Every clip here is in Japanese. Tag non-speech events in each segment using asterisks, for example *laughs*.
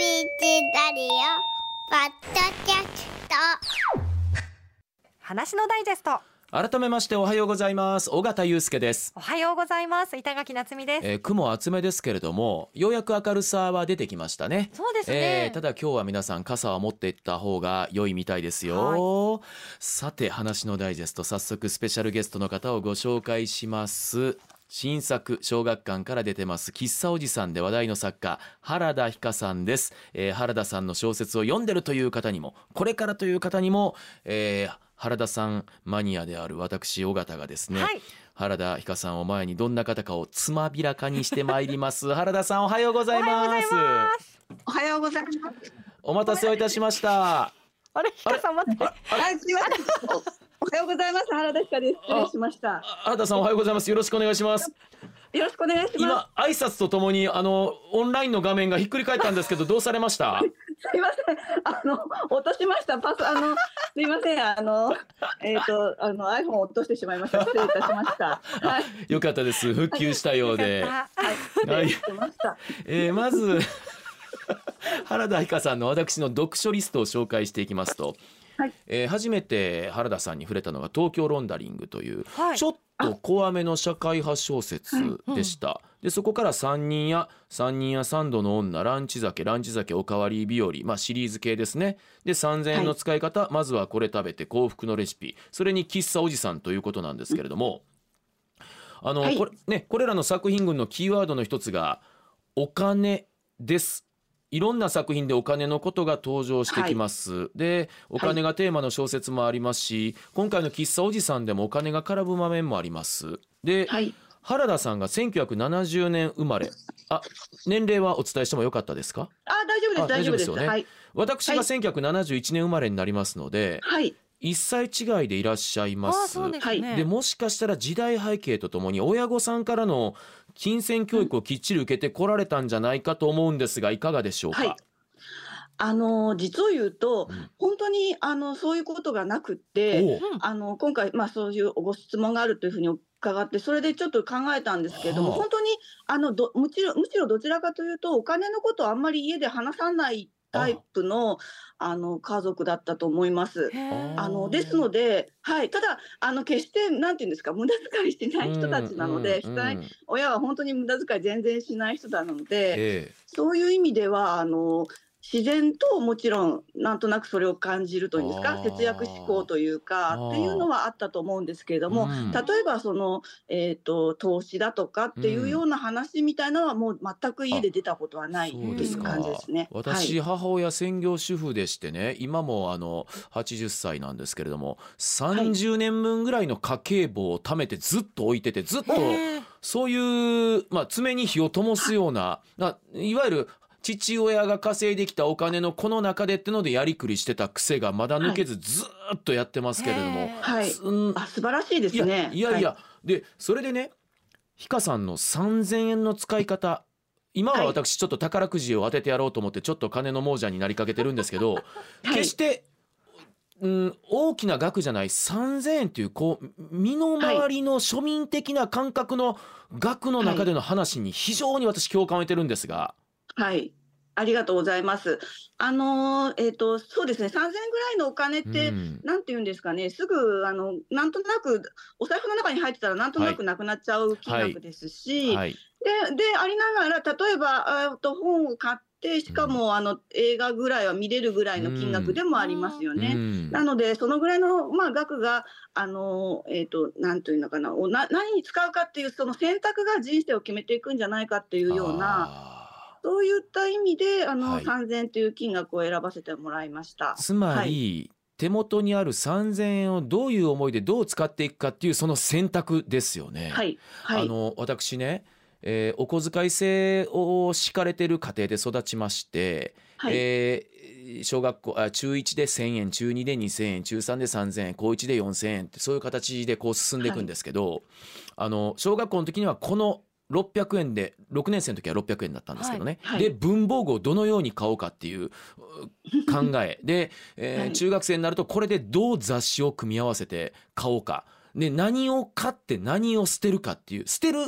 ラリオポッドキャスト。話のダイジェスト。改めましておはようございます。尾形祐介です、おはようございます。板垣夏美です、えー、雲厚めですけれどもようやく明るさは出てきましたね。そうですね、えーただ今日は皆さん傘は持っていった方が良いみたいですよ、さて話のダイジェスト早速スペシャルゲストの方をご紹介します新作小学館から出てます喫茶おじさんで話題の作家原田ひかさんです、えー原田さんの小説を読んでるという方にもこれからという方にも、えー原田さんマニアである私尾形がですね、はい。原田ひかさんを前にどんな方かをつまびらかにしてまいります。原田さんおはようございます。おはようございます。お待たせをいたしました。あれひかさん待って。はい、すみません。おはようございます。原田ひかです。失礼しました。原田さんおはようございますよろしくお願いしますよろしくお願いしま今挨拶とともにあのオンラインの画面がひっくり返ったんですけどどうされました？*laughs* す。すみません。あの、落としました。パス、あの、すみません。あの、えっ、と、あの、iPhone を落としてしまいました。失礼いたしました。はい。よかったです復旧したようで、はい。失礼しま。えーまず原田ひかさんの私の読書リストを紹介していきますと、はい。えー初めて原田さんに触れたのが東京ロンダリングというはい。ちょっと怖めの社会派小説でした。でそこから三人や三人や三度の女ランチ酒ランチ酒おかわり日和まあシリーズ系ですね。で3000円の使い方、まずはこれ食べて幸福のレシピ。それに喫茶おじさんということなんですけれども、あの、はい。これねこれらの作品群のキーワードの一つがお金です。いろんな作品でお金のことが登場してきます。で、お金がテーマの小説もありますし、今回の喫茶おじさんでもお金が絡む場面もあります。で、はい。原田さんが1970年生まれ。あ、年齢はお伝えしてもよかったですか？あ、大丈夫です。あ大丈夫です。よねはい。私が1971年生まれになりますので、はい。1歳違いでいらっしゃいます。あそうですね、でもしかしたら時代背景とともに親御さんからの金銭教育をきっちり受けてこられたんじゃないかと思うんですがいかがでしょうか、はい。あの、実を言うと、うん。本当に、あの、そういうことがなくって。あの今回、まあ、そういうご質問があるというふうに伺ってそれでちょっと考えたんですけれども、はあ。本当にあのどむしろむしろどちらかというとお金のことをあんまり家で話さないタイプのあの家族だったと思います。あのですので、はい、ただあの決してなんていうんですか無駄遣いしてない人たちなので、親は本当に無駄遣い全然しない人なので、え。そういう意味ではあの自然ともちろんなんとなくそれを感じるというんですか節約志向というかっていうのはあったと思うんですけれども、うん。例えばその、えー、と投資だとかっていうような話みたいなのはもう全く家で出たことはないってそういう感じですね。私、はい。母親専業主婦でしてね今もあの80歳なんですけれども30年分ぐらいの家計簿を貯めてずっと置いててずっとへー。そういう、まあ、爪に火を灯すようなないわゆる父親が稼いできたお金のこの中でってのでやりくりしてた癖がまだ抜けずずーっとやってますけれども、はい。すんあ素晴らしいですね。いやいや、はでそれでねひかさんの3,000円の使い方今ははい。私ちょっと宝くじを当ててやろうと思ってちょっと金の亡者になりかけてるんですけど、*laughs* はい。決して、うん、大きな額じゃない3,000円っていうこう身の回りの庶民的な感覚の額の中での話に非常に私共感を得てるんですが、はい。ありがとうございます。あのーえっ、とそうですね。3000円ぐらいのお金って、うん。なんて言うんですかね、すぐあのなんとなくお財布の中に入ってたらなんとなくなくなっちゃう金額ですし、はい、ででありながら例えばあと本を買ってしかも、あの映画ぐらいは見れるぐらいの金額でもありますよね。うん。なのでそのぐらいの、まあ、額があの、えー、となんというのかな。おな何に使うかっていうその選択が人生を決めていくんじゃないかっていうようなあそういった意味であの、はい。3000円という金額を選ばせてもらいました。ー。つまり、はい。手元にある3,000円をどういう思いでどう使っていくかっていうその選択ですよね。はい、はい、あの私ね、えーお小遣い制を敷かれてる家庭で育ちまして、はい。えー小学校あ中1で1,000円中2で2,000円中3で3,000円高1で4,000円ってそういう形でこう進んでいくんですけど、あの小学校の時にはこの600円で6年生の時は600円だったんですけどね、はいはい。で文房具をどのように買おうかっていうう *laughs* 考え。で、えーはい。中学生になるとこれでどう雑誌を組み合わせて買おうか。で何を買って何を捨てるかっていう捨てる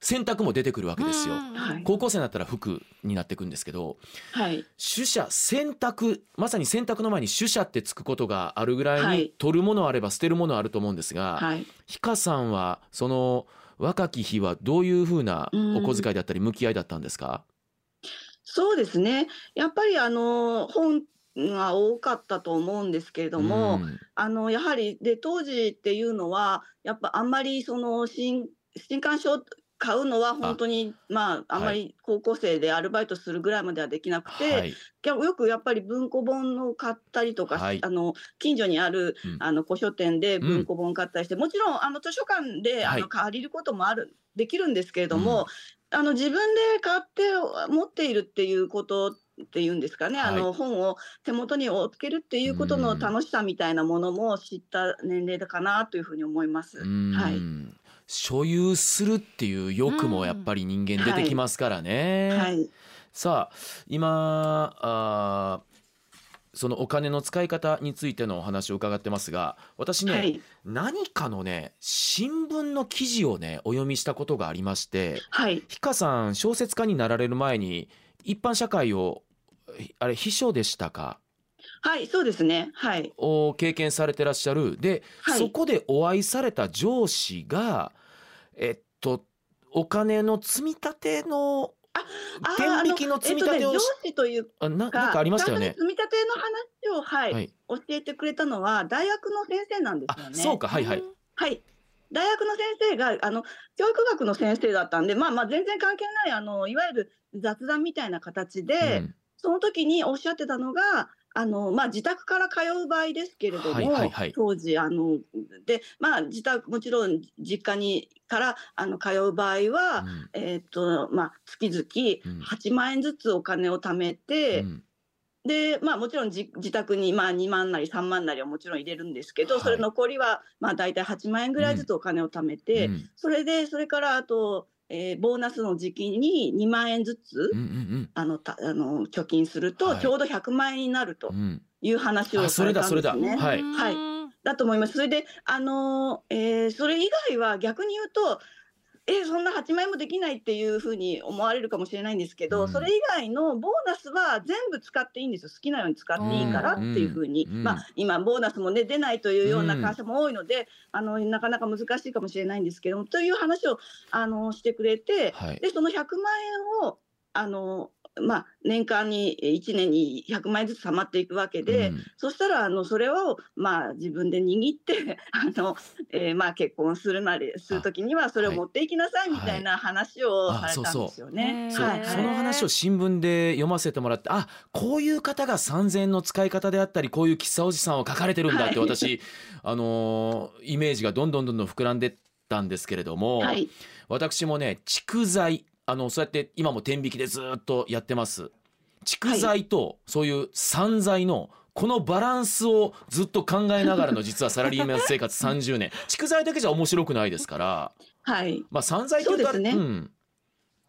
選択も出てくるわけですよ。はい。高校生になったら服になっていくんですけどはい。取捨選択まさに選択の前に取捨ってつくことがあるぐらいに、はい。取るものあれば捨てるものあると思うんですが、はい。ひかさんはその若き日はどういうふうなお小遣いだったり向き合いだったんですか、そうですね。やっぱりあの本が多かったと思うんですけれども、うん。あのやはりで当時っていうのはやっぱあんまりその新新刊書買うのは本当にまああんまり高校生でアルバイトするぐらいまではできなくて、はい。よくやっぱり文庫本を買ったりとか、はい。あの近所にあるうん。あの古書店で文庫本買ったりして、もちろんあの図書館であはい。の借りることもあるできるんですけれども、あの自分で買って持っているっていうことっていうんですかね、はい。あの本を手元に置けるっていうことの楽しさみたいなものも知った年齢だかなというふうに思います。うん。はい所有するっていう欲もやっぱり人間出てきますからね。はい、さあ今あーそのお金の使い方についてのお話を伺ってますが私ね、はい、何かのね新聞の記事をねお読みしたことがありましてはい、ひかさん小説家になられる前に一般社会をあれ秘書でしたか？はい、そうですね。はい、を経験されてらっしゃる。で、はい。そこでお会いされた上司がえっとお金の積み立てのあ天引きの積み立てをえっとね、し上司というかなんかありましたよね。積み立ての話を、はいはい、教えてくれたのは大学の先生なんですよあね。そうかはいはい。はい。大学の先生があの教育学の先生だったんで、まあまあ全然関係ないあのいわゆる雑談みたいな形で、うんその時におっしゃってたのが。あのまあ、自宅から通う場合ですけれども、はいはいはい。当時あので、まあ、自宅もちろん実家にからあの通う場合は、うん。えーっとまあ、月々うん。8万円ずつお金を貯めて、うん。でまあ、もちろん自自宅に、まあ、2万なり3万なりはもちろん入れるんですけど、はい。それ残りは、まあ、大体8万円ぐらいずつお金を貯めて、うん。それでそれからあと、えーボーナスの時期に2万円ずつ、うんうんあのたあの貯金すると、はい。ちょうど100万円になるとうん。うんいう話をされたんですね。はい。はい。だと思います。それで、あのーえーそれ以外は逆に言うと、えーそんな8万円もできないっていうふうに思われるかもしれないんですけど、うん。それ以外のボーナスは全部使っていいんですよ。好きなように使っていいからっていうふうに。うん。まあ、今、ボーナスもね、出ないというようなうん。会社も多いので、あの、なかなか難しいかもしれないんですけども、という話を、あの、してくれて、はい。で、その100万円を、あの、まあ、年間に1年に100万円ずつ貯まっていくわけで、うん。そしたらあのそれをまあ自分で握って *laughs* あの、えーまあ結婚するなりするときにはそれを持っていきなさいみたいな話をはいされたんですよね。そうはい。その話を新聞で読ませてもらってあこういう方が3000円の使い方であったりこういう喫茶おじさんを書かれてるんだってはい。私、*laughs* あのーイメージがどんどんどんどん膨らんでったんですけれども、はい。私もね蓄財あのそうやって今も天引きでずっとやってます。蓄財とそういう散財のこのバランスをずっと考えながらの実はサラリーマン生活30年。*laughs* 蓄財だけじゃ面白くないですから。はい。まあ散財とそうですね。ん、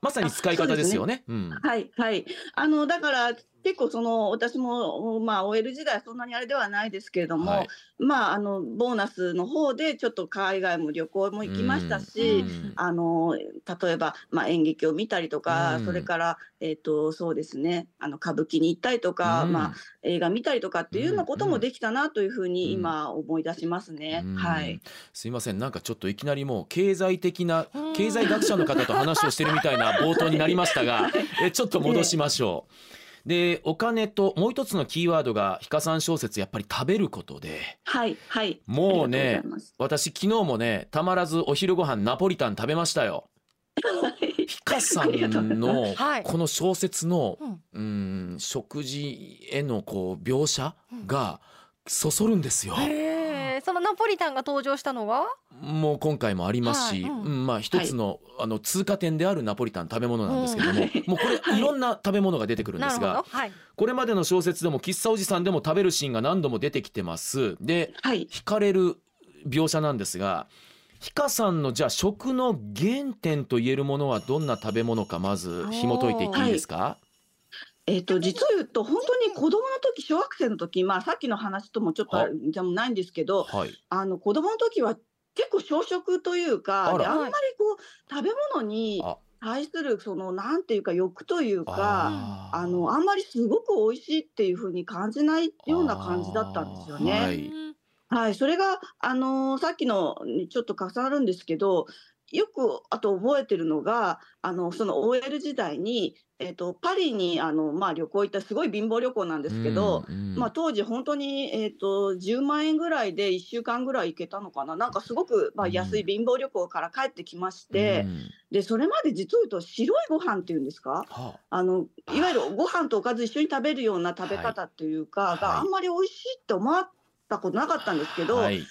まさに使い方ですよね。うん。はいはい。あのだから結構その私もまあ OL 時代そんなにあれではないですけれども、はい。まああのボーナスの方でちょっと海外も旅行も行きましたし、うんあの例えば、まあ、演劇を見たりとか、うんそれから、えー、とそうですねあの歌舞伎に行ったりとか、うん。まあ、映画見たりとかっていうようなことうんもできたなというふううん。に今思い出しますね。うん。はい、すいません。なんかちょっといきなりもう経済的な *laughs* うん。経済学者の方と話をしてるみたいな冒頭になりましたが *laughs* えちょっと戻しましょう。でお金ともう一つのキーワードがひかさん小説やっぱり食べることで。はい、はい。もうね私昨日もねたまらずお昼ご飯ナポリタン食べましたよ。ひかさんのはい。この小説のうん。うん食事へのこう描写がそそるんですよ。そのナポリタンが登場したのがもう今回もありますし、はい。うん。うんまあ一つの,、あの通過点であるナポリタン食べ物なんですけども、うん。もうこれい。ろんな食べ物が出てくるんですがはい。これまでの小説でも喫茶おじさんでも食べるシーンが何度も出てきてます。ではい。惹かれる描写なんですがひかさんのじゃあ食の原点と言えるものはどんな食べ物かまず紐解いていっていいですか、えっ、と実を言うと本当に子供の時小学生の時まあさっきの話ともちょっとあるじゃないんですけどはい、あの子供の時は結構小食というかあら。であんまりこう食べ物にあ。対するそのなんていうか欲というかあー。あのあんまりすごく美味しいっていう風に感じないような感じだったんですよね。ははい。い、うんそれがあのさっきのにちょっと重なるんですけどよくあと覚えてるのがあのその OL 時代に、えっとパリにあの、まあ、旅行行ったすごい貧乏旅行なんですけど、うんうん。まあ、当時本当に、えー、と10万円ぐらいで1週間ぐらい行けたのかな。なんかすごく、まあ、うん。安い貧乏旅行から帰ってきまして、うん。でそれまで実を言うと白いご飯っていうんですか？はあ。のいわゆるご飯とおかず一緒に食べるような食べ方っていうか、はい。があんまり美味しいって思ったことなかったんですけど、あはい。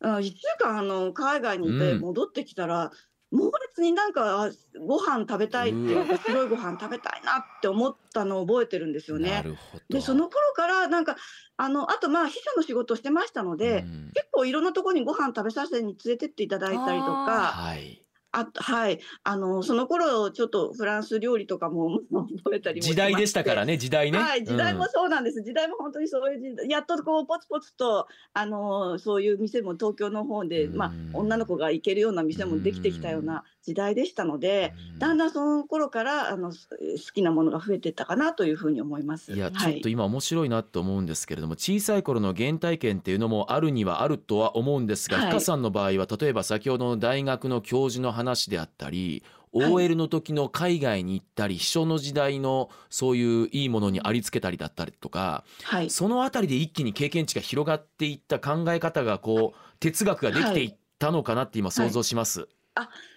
あ1週間あの海外にいてうん。戻ってきたら、猛烈になんかあご飯食べたいって白いご飯食べたいなって思ったのを覚えてるんですよなね。でその頃からなんかあのあとまあ秘書の仕事をしてましたので、うん。結構いろんなところにご飯食べさせに連れてっていただいたりとかはいあはい。あのその頃ちょっとフランス料理とかも覚えたりも時代でしたからね。ね時代ね。はい、時代もうんそうなんです、時代も本当にそういう時代やっとこうポツポツとあのそういう店も東京の方で、まあうん、女の子が行けるような店もできてきたような時代でしたので、うん。だんだんその頃からあのす好きなものが増えていったかなというふうに思います。いやはい。ちょっと今面白いなと思うんですけれども、小さい頃の原体験っていうのもあるにはあるとは思うんですが、はい。深さんの場合は例えば先ほどの大学の教授の話であったり、はい。OL の時の海外に行ったり秘書の時代のそういういいものにありつけたりだったりとかはい、そのあたりで一気に経験値が広がっていった考え方がこう哲学ができていったのかなって今想像します。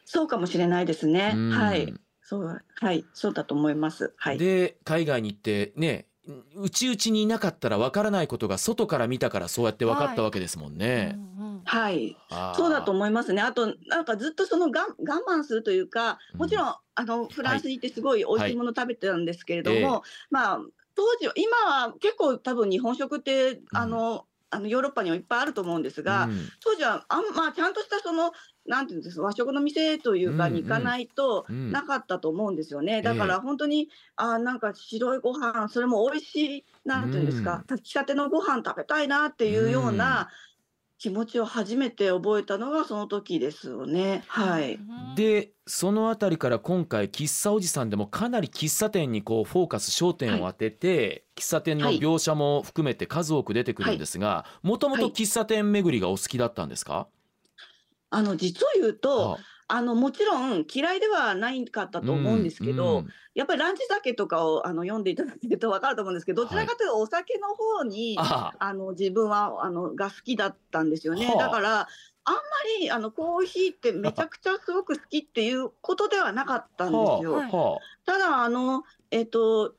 そうかもしれないですね。うん。はい、そうはい、そうだと思います。はい。で海外に行ってね内々にいなかったらわからないことが外から見たからそうやって分かったわけですもんね。うんうんはい、あー。そうだと思いますね。あと、なんかずっとそのがん我慢するというか、もちろん、あのフランスに行ってすごい美味しいもの食べてたんですけれども、はい。えまあ当時は今は結構多分日本食ってあの、あのヨーロッパにはいっぱいあると思うんですが、うん。当時はあんまあちゃんとしたそのなんていうんですか和食の店というかうんうん。に行かないとうん。なかったと思うんですよね。えだから本当に、あなんか白いご飯それも美味しいなんていうんですか、炊きたてのご飯食べたいなっていうような気持ちを初めて覚えたのがその時ですよね。はい。でそのあたりから今回喫茶おじさんでもかなり喫茶店にこうフォーカス焦点を当てて、喫茶店の描写も含めて数多く出てくるんですがもともと喫茶店巡りがお好きだったんですか、あの実を言うと、はあのもちろん嫌いではないかったと思うんですけど、うんやっぱりランチ酒とかをあの読んでいただけると分かると思うんですけど、どちらかというとお酒の方に、ああの自分はあのが好きだったんですよね。はあだからあんまりあのコーヒーってめちゃくちゃすごく好きっていうことではなかったんですよ。はあはただあのえっ、と。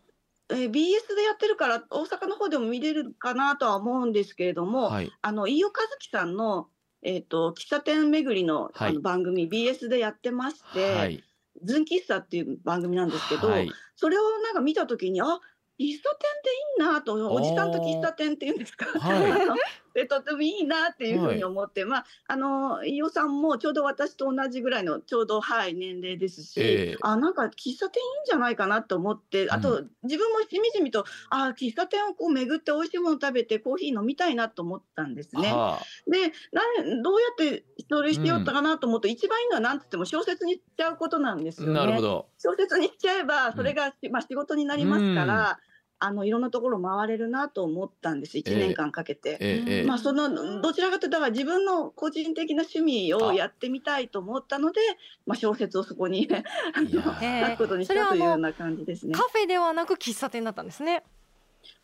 えー BS でやってるから大阪の方でも見れるかなとは思うんですけれどあも、はいあの飯尾和樹さんの、えっと喫茶店巡りの,、はい。あの番組 BS でやってまして、はい。ズン喫茶っていう番組なんですけど、はい。それをなんか見たときに、あ喫茶店っていいなと、おじさんと喫茶店っていうんですか、はい *laughs* とてもいいなっていうふうに思って、まあ、あの飯尾さんもちょうど私と同じぐらいのちょうど、はい、年齢ですし、ええ。あなんか喫茶店いいんじゃないかなと思って、あと、自分もしみじみと、あ喫茶店をこう巡って美味しいもの食べてコーヒー飲みたいなと思ったんですね。はでなどうやってそれしようかなと思うと、一番いいのは何て言っても小説にしちゃうことなんですあよね。なるほど。小説にしちゃえばそれが、まあ、仕事になりますから、あのいろんなところ回れるなと思ったんです1年間かけて。ええええまあ、そのどちらかというとだから自分の個人的な趣味をやってみたいと思ったのでまあ、小説をそこに *laughs* 書くことにしたというような感じですね。カフェではなく喫茶店だったんですね。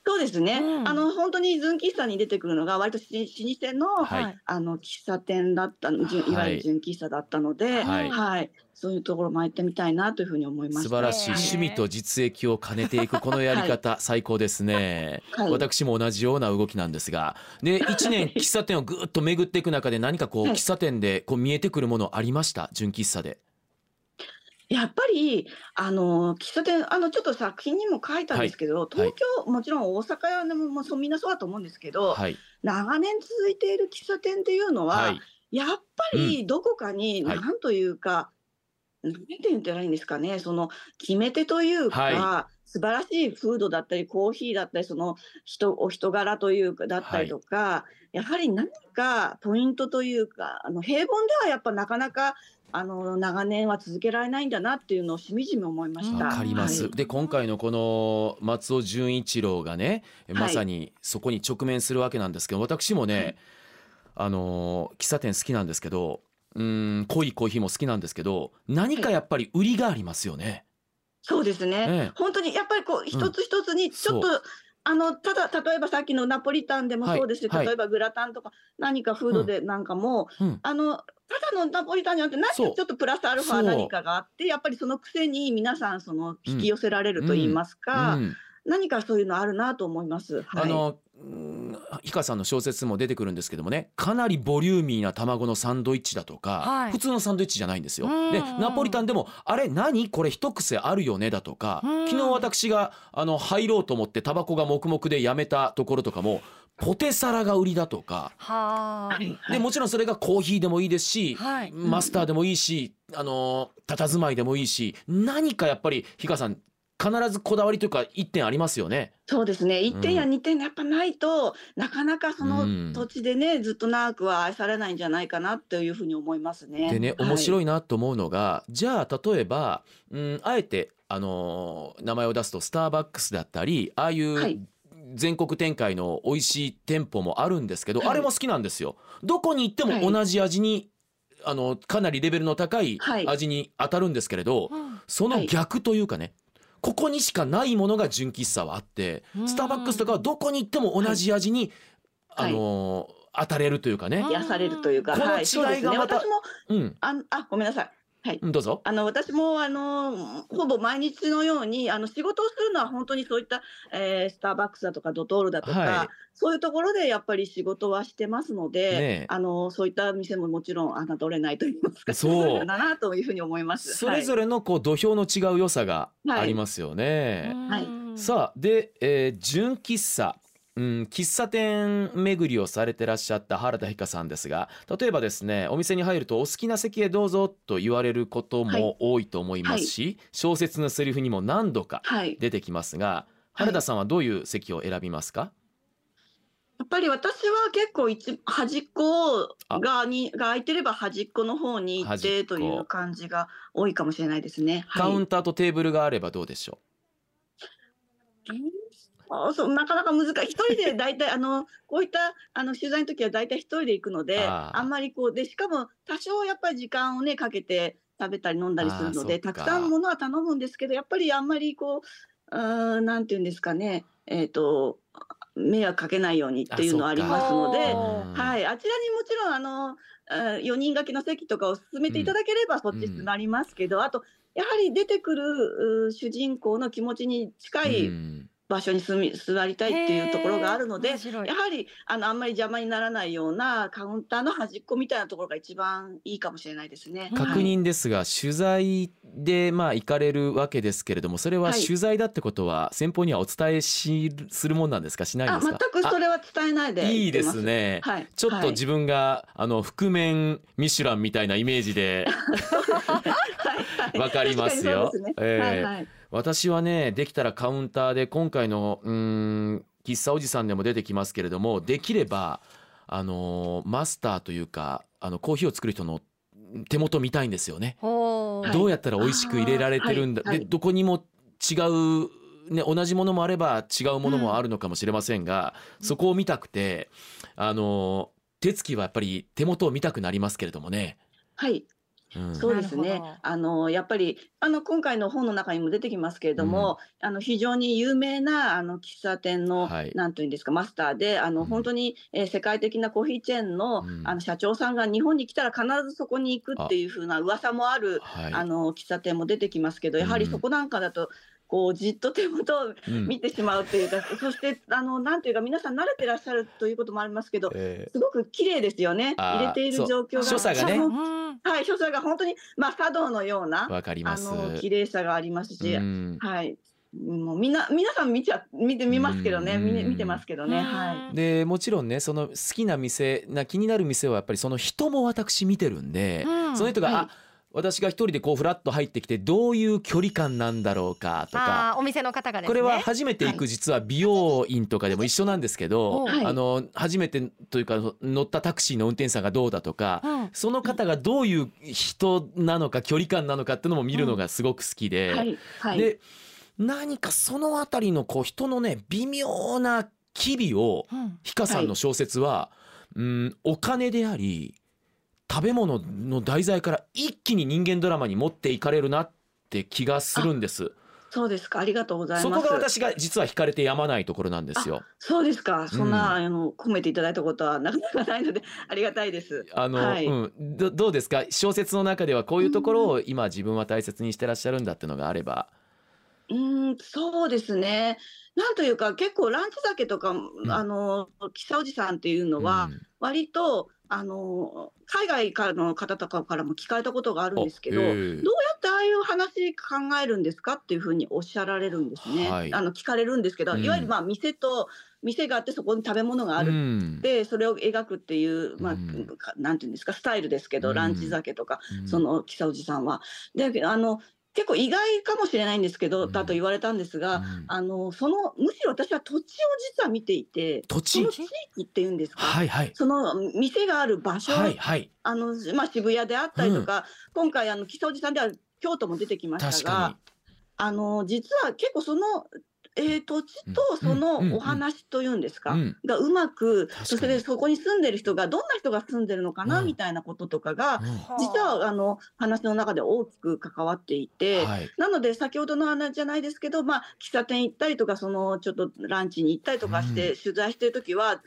そうですね、うん。あの本当にズン喫茶に出てくるのが割とし老舗の,、はい。あの喫茶店だったい。わゆる純喫茶だったので、ははい。いそういうところも行ってみたいなというふうに思いました。素晴らしいね趣味と実益を兼ねていくこのやり方、最高ですね、はい。私も同じような動きなんですが。で1年 *laughs* 喫茶店をぐっと巡っていく中で何かこうはい。喫茶店でこう見えてくるものありました？純喫茶でやっぱりあの喫茶店あのちょっと作品にも書いたんですけど、東京、もちろん大阪でももうそうみんなそうだと思うんですけど、はい。長年続いている喫茶店っていうのは、はい。やっぱりどこかにはい。何というか、なんて言ったらいいんですかねその決め手というか、は素晴らしいフードだったりコーヒーだったりその人お人柄というかだったりとか、やはり何かポイントというかあの平凡ではやっぱなかなかあの長年は続けられないんだなっていうのをしみじみ思いました。わかります、はい。で今回のこの松尾純一郎がねまさにそこに直面するわけなんですけど私もね、はい。あのー喫茶店好きなんですけどうーん濃いコーヒーも好きなんですけど何かやっぱり売りがありますよね。そうですね、ええ本当にやっぱりこう一つ一つにちょっと、そあのただ例えばさっきのナポリタンでもそうですし、はい。はい例えばグラタンとか何かフードでなんかも、うん。あのただのナポリタンじゃなくて何かちょっとプラスアルファ何かがあってやっぱりその癖に皆さんその引き寄せられると言いますか、うん何かそういうのあるなと思います。はい、あのうん氷川さんの小説も出てくるんですけどもねかなりボリューミーな卵のサンドイッチだとか、はい。普通のサンドイッチじゃないんですよ。うん。でナポリタンでも「あれ何これ一癖あるよね」だとかうん。昨日私があの入ろうと思ってタバコが黙々でやめたところとかもポテサラが売りだとか。でもちろんそれがコーヒーでもいいですし、はい。マスターでもいいし、あの佇まいでもいいし何かやっぱり氷川さん必ずこだわりというか一点ありますよね。そうですね。1点や2点やっぱないと、なかなかそうん。の土地でねずっと長くは愛されないんじゃないかなというふうに思いますね。でねはい。面白いなと思うのが、じゃあ例えば、うん、あえて、あのー名前を出すとスターバックスだったりああいう、はい。全国展開の美味しい店舗もあるんですけど、はい。あれも好きなんですよ。どこに行ってはい。も同じ味に、あのかなりレベルの高いはい。味に当たるんですけれど、うん。その逆というかね、ここにしかないものが純喫茶はあって、うんスターバックスとかはどこに行っても同じ味に、はいあのー当たれるというかね。癒されるというか、このはい、そうですね。違いがまた私もうん、あんあごめんなさい。うんどうぞ。あの私もあのほぼ毎日のようにあの仕事をするのは本当にそういった、えースターバックスだとかドトールだとか、はい。そういうところでやっぱり仕事はしてますので、ねえ。あのそういった店ももちろん侮れないと言いますかそう。だなというふうに思います。それぞれ、れのこう土俵の違う良さがありますよね。はい。うん。さあで、えー純喫茶、うん、喫茶店巡りをされてらっしゃった原田ひかさんですが例えばですねお店に入ると「お好きな席へどうぞ」と言われることはい。も多いと思いますし、小説のセリフにも何度かはい、出てきますがはい。原田さんはどういう席を選びますか、やっぱり私は結構一端っこがにが空いてれば端っこの方に行ってこという感じが多いかもしれないですね。はい。カウンターとテーブルがあればどうでしょあそうなかなか難しい。一人で *laughs* 大体あのこういったあの取材の時は大体一人で行くので、あんまりこうでしかも多少やっぱり時間をねかけて食べたり飲んだりするので、たくさんものは頼むんですけど、やっぱりあんまりこううーんなんていうんですかね、えっ、と迷惑かけないようにっていうのはありますので。はい、あちらにもちろんあの4人掛けの席とかを進めていただければそっちになりますけど、あとやはり出てくるう主人公の気持ちに近ういん場所に住み座りたいっていうところがあるのでやはりあのあんまり邪魔にならないようなカウンターの端っこみたいなところが一番いいかもしれないですね。確認ですが、取材でまあ行かれるわけですけれどもそれははい。取材だってことは先方にはお伝えしするもんなんですか？しないんあですか？全くそれは伝えないであいいですね、はい、ちょっとはい。自分が、あの覆面ミシュランみたいなイメージで。は *laughs* い *laughs* わかりますよ。すね。ええ。はいはい。私はねできたらカウンターで今回のうーん喫茶おじさんでも出てきますけれどもできればあのーマスターというかあのコーヒーを作る人の手元見たいんですよね。どうやったら美味しく入れられてるんだ、はいでどこにも違う、ね、同じものもあれば違うものもあるのかもしれませんが、そこを見たくてあの手つきはやっぱり手元を見たくなりますけれどもね。はい。うんそうですね。あのやっぱりあの今回の本の中にも出てきますけれども、あの非常に有名なあの喫茶店の、はい。なんというんですかマスターであの、うん。本当に、えー世界的なコーヒーチェーンの,、うん。あの社長さんが日本に来たら必ずそこに行くっていう風な噂もあるはい。あの喫茶店も出てきますけどやはりうん。そこなんかだと、こうじっと手元をうん。見てしまうっていうか、*laughs* そしてあのなんというか皆さん慣れてらっしゃるということもありますけどえすごく綺麗ですよね。入れている状況が。所作がね。はい、所作が本当に、まあ、茶道のようなー、わかります。あの綺麗さがありますし、うん。はい、もうみんな皆さん見ちゃ見て見ますけどね、うん。み見てますけどね、はい。でもちろんねその好きな店な気になる店はやっぱりその人も私見てるんで、うん。その人が、はい。あ私が一人でこうフラッと入ってきてどういう距離感なんだろうかとか。お店の方がですね。これは初めて行く実は美容院とかでも一緒なんですけど、はい。あの初めてというか乗ったタクシーの運転手さんがどうだとか、うん。その方がどういう人なのか距離感なのかっていうのも見るのがすごく好きで、はい。はい。で何かそのあたりのこう人のね微妙な機微をうん。ひかさんの小説は、うんお金であり食べ物の題材から一気に人間ドラマに持っていかれるなって気がするんです。そうですか。ありがとうございます。そこが私が実は惹かれてやまないところなんですよ。そうですか。そんな、うんあの褒めていただいたことはなかなかないので *laughs* ありがたいです。あの、はい。うん、どどうですか？小説の中ではこういうところを今自分は大切にしてらっしゃるんだってのがあれば。うーん、そうですね。なんというか、結構ランチ酒とか、ん。あの、キサおじさんっていうのは、うん。割と、あの、海外からの方とかからも聞かれたことがあるんですけど、どうやってああいう話考えるんですかっていうふうにおっしゃられるんですね。はいあの、聞かれるんですけど、うんいわゆるまあ、店と、店があってそこに食べ物がある。うんで、それを描くっていう、まあ、うんかなんていうんですか、スタイルですけど、うんランチ酒とか、うんそのキサおじさんは。で、あの、結構意外かもしれないんですけど、うん。だと言われたんですが、うん。あの、その、むしろ私は土地を実は見ていて、土地？その地域っていうんですか、はいはい。その店がある場所、はいはい。あの、まあ、渋谷であったりとか、今回、あの、木曽路さんでは京都も出てきま確したがか、あの、実は結構その、えー土地とそのお話というんですか、がうまく、そしてでそこに住んでる人がどんな人が住んでるのかな、うん。みたいなこととかが、うん。実はあの話の中で大きく関わっていて、はい。なので先ほどの話じゃないですけど、まあ、喫茶店行ったりとかそのちょっとランチに行ったりとかして、う取材してる時は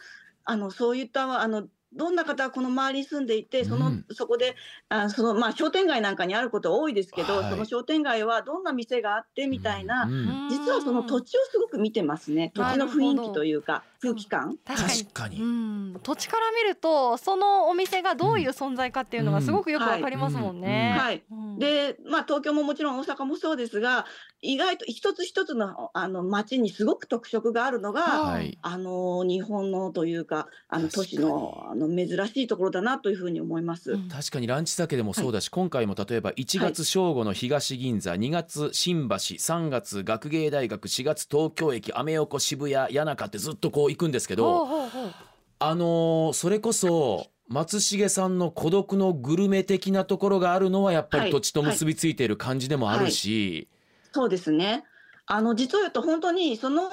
あのそういったあのどんな方がこの周りに住んでいてその、うん。そこであその、まあ、商店街なんかにあること多いですけど、はい。その商店街はどんな店があってみたいな、うん実はその土地をすごく見てますね。土地の雰囲気というか空気感。確かに。確かにうん、土地から見るとそのお店がどういう存在かっていうのがすごくよくわかりますもんね。はい。うんで、まあ、東京ももちろん大阪もそうですが意外と一つ一つのあの街にすごく特色があるのが、はい。あの日本のというかあの都市のあの珍しいところだなというふうに思います。うん。確かにランチ酒でもそうだし、今回も例えば1月正午の東銀座、2月新橋3月学芸大学4月東京駅アメ横渋谷谷中ってずっとこう行くんですけどあのーそれこそ松重さんの孤独のグルメ的なところがあるのはやっぱはい。り土地と結びついている感じでもあるし、そうですねあの実を言うと本当にその、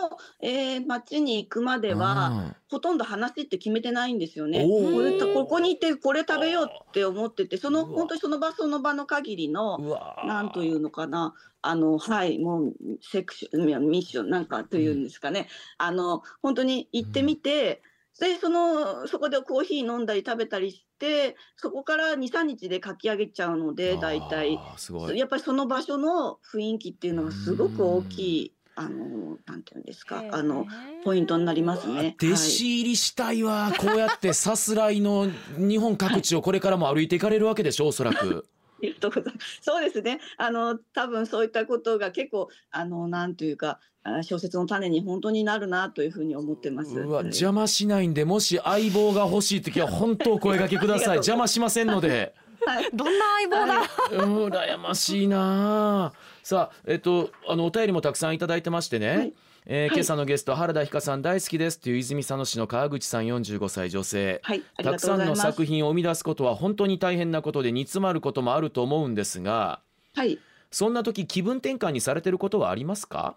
えー街に行くまではほとんど話って決めてないんですよね。これとここに行ってこれ食べようって思っててその本当にその場その場の限りのなんというのかな、あの、はい、もう、セクション、いやミッションなんかというんですかね。あの、本当に行ってみて、で、その、そこでコーヒー飲んだり食べたりして、そこから2、3日で書き上げちゃうので、大体。すごいやっぱりその場所の雰囲気っていうのがすごく大きい、あの、なんていうんですか、あの、ポイントになりますね。弟子入りしたいわ、*laughs* こうやってさすらいの日本各地をこれからも歩いていかれるわけでしょおそらく。そうですね。あの、多分そういったことが結構、あの、なんというか、あ小説の種に本当になるなというふうに思ってます。うわはい邪魔しないんでもし相棒が欲しい時は本当お声掛けください。*laughs* 邪魔しませんので。はい。*laughs* どんな相棒だ？うん羨ましいなあ。さあえっとあのお便りもたくさんいただいてましてね、はい。えーはい。今朝のゲスト原田ひかさん大好きですという泉佐野市の川口さん45歳女性。はい、ありたくさんのがとうございます。作品を生み出すことは本当に大変なことで煮詰まることもあると思うんですがはい、そんな時気分転換にされてることはありますか？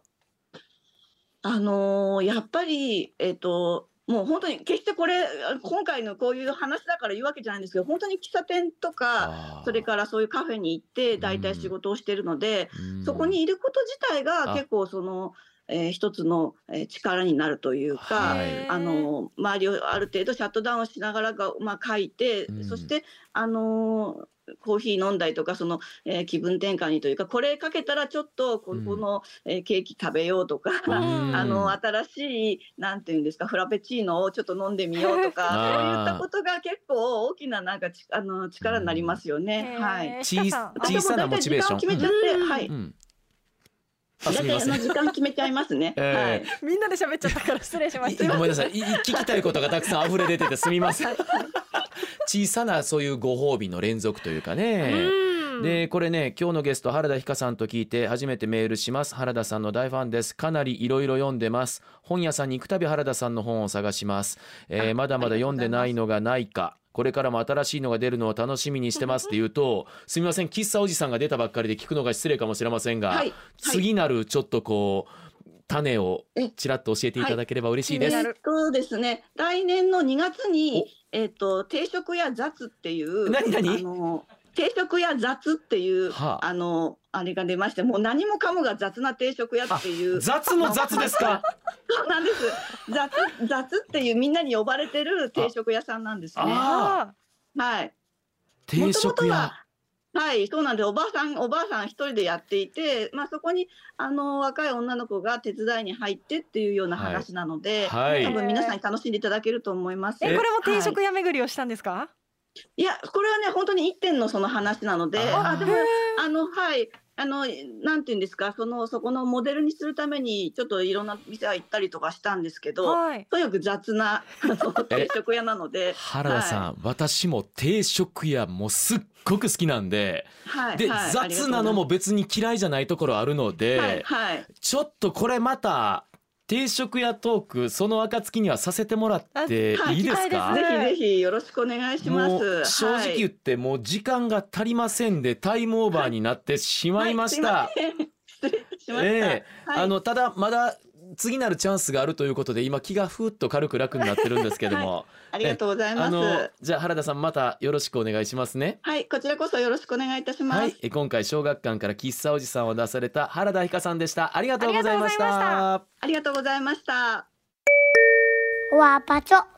あのーやっぱり、えっ、と、もう本当に決してこれ、今回のこういう話だから言うわけじゃないんですけど、本当に喫茶店とか、それからそういうカフェに行って、大体仕事をしてるので、うん。そこにいること自体があ。結構その、えー一つのえー力になるというか、はい。あの周りをある程度シャットダウンをしながらが、まあ、書いて、うん。そして、あのーコーヒー飲んだりとかその、えー気分転換にというかこれかけたらちょっとこうん。この、えーケーキ食べようとか、うん。*laughs* あの新しいなんていうんですかフラペチーノをちょっと飲んでみようとかそういったことが結構大きななんかちあの力になりますよね。はい。小さん小さなモチベーション決めちゃって、うん。はい。大体の時間決めちゃいますね。えーはい。みんなで喋っちゃったから失礼しましいた。ごめんなさい。い聞きたいことがたくさん溢れ出ててすみません。はい小さなそういうご褒美の連続というかうね。んうん。でこれね今日のゲスト原田ひかさんと聞いて初めてメールします。原田さんの大ファンです。かなりいろいろ読んでます。本屋さんに行くたび原田さんの本を探します、えーあまだまだ読んでないのがないかこれからも新しいのが出るのを楽しみにしてますって言うと *laughs* すみません喫茶おじさんが出たばっかりで聞くのが失礼かもしれませんが、はい次なるちょっとこう種をえちらっと教えていただければ嬉しいです、えっとですね、来年の2月にお、えっと、定食屋雑っていう、何何？あの、定食屋雑っていう、はあ。あの、あれが出まして、もう何もかもが雑な定食屋っていう、雑の雑ですか？*laughs* そうなんです。雑、雑っていうみんなに呼ばれてる定食屋さんなんですね。はい。定食屋。はい、そうなんで、おばあさん、おばあさん一人でやっていて、まあ、そこに、あの、若い女の子が手伝いに入ってっていうような話なので、はい。多分皆さんに楽しんでいただけると思います。えこれも定はい。食屋巡りをしたんですか、いや、これはね、本当に一点のその話なので、あでも、あの、はい、あの、なんていうんですか、その、そこのモデルにするために、ちょっといろんな店は行ったりとかしたんですけど、はい。とにかく雑な、あの、定食屋なので、原田さん、私も定食屋もすっごく好きなんではい、で、はい。雑なのも、別に嫌いじゃないところあるので、はい、はい。ちょっとこれまた定食屋トークその暁にはさせてもらっていいいですか、はいぜひぜひよろしくお願いしまもす。う正直言ってもう時間が足りませんでタイムオーバーになってしまいました。はいすいません失礼しました。ええはいあのただまだ次なるチャンスがあるということで今気がふっと軽く楽になってるんですけども、ありがとうございます。あのじゃあ原田さんまたよろしくお願いしますね。はい、こちらこそよろしくお願いいたします。はい、え今回小学館から喫茶おじさんを出された原田ひかさんでした。ありがとうございました。ありがとうございました。わぱちょ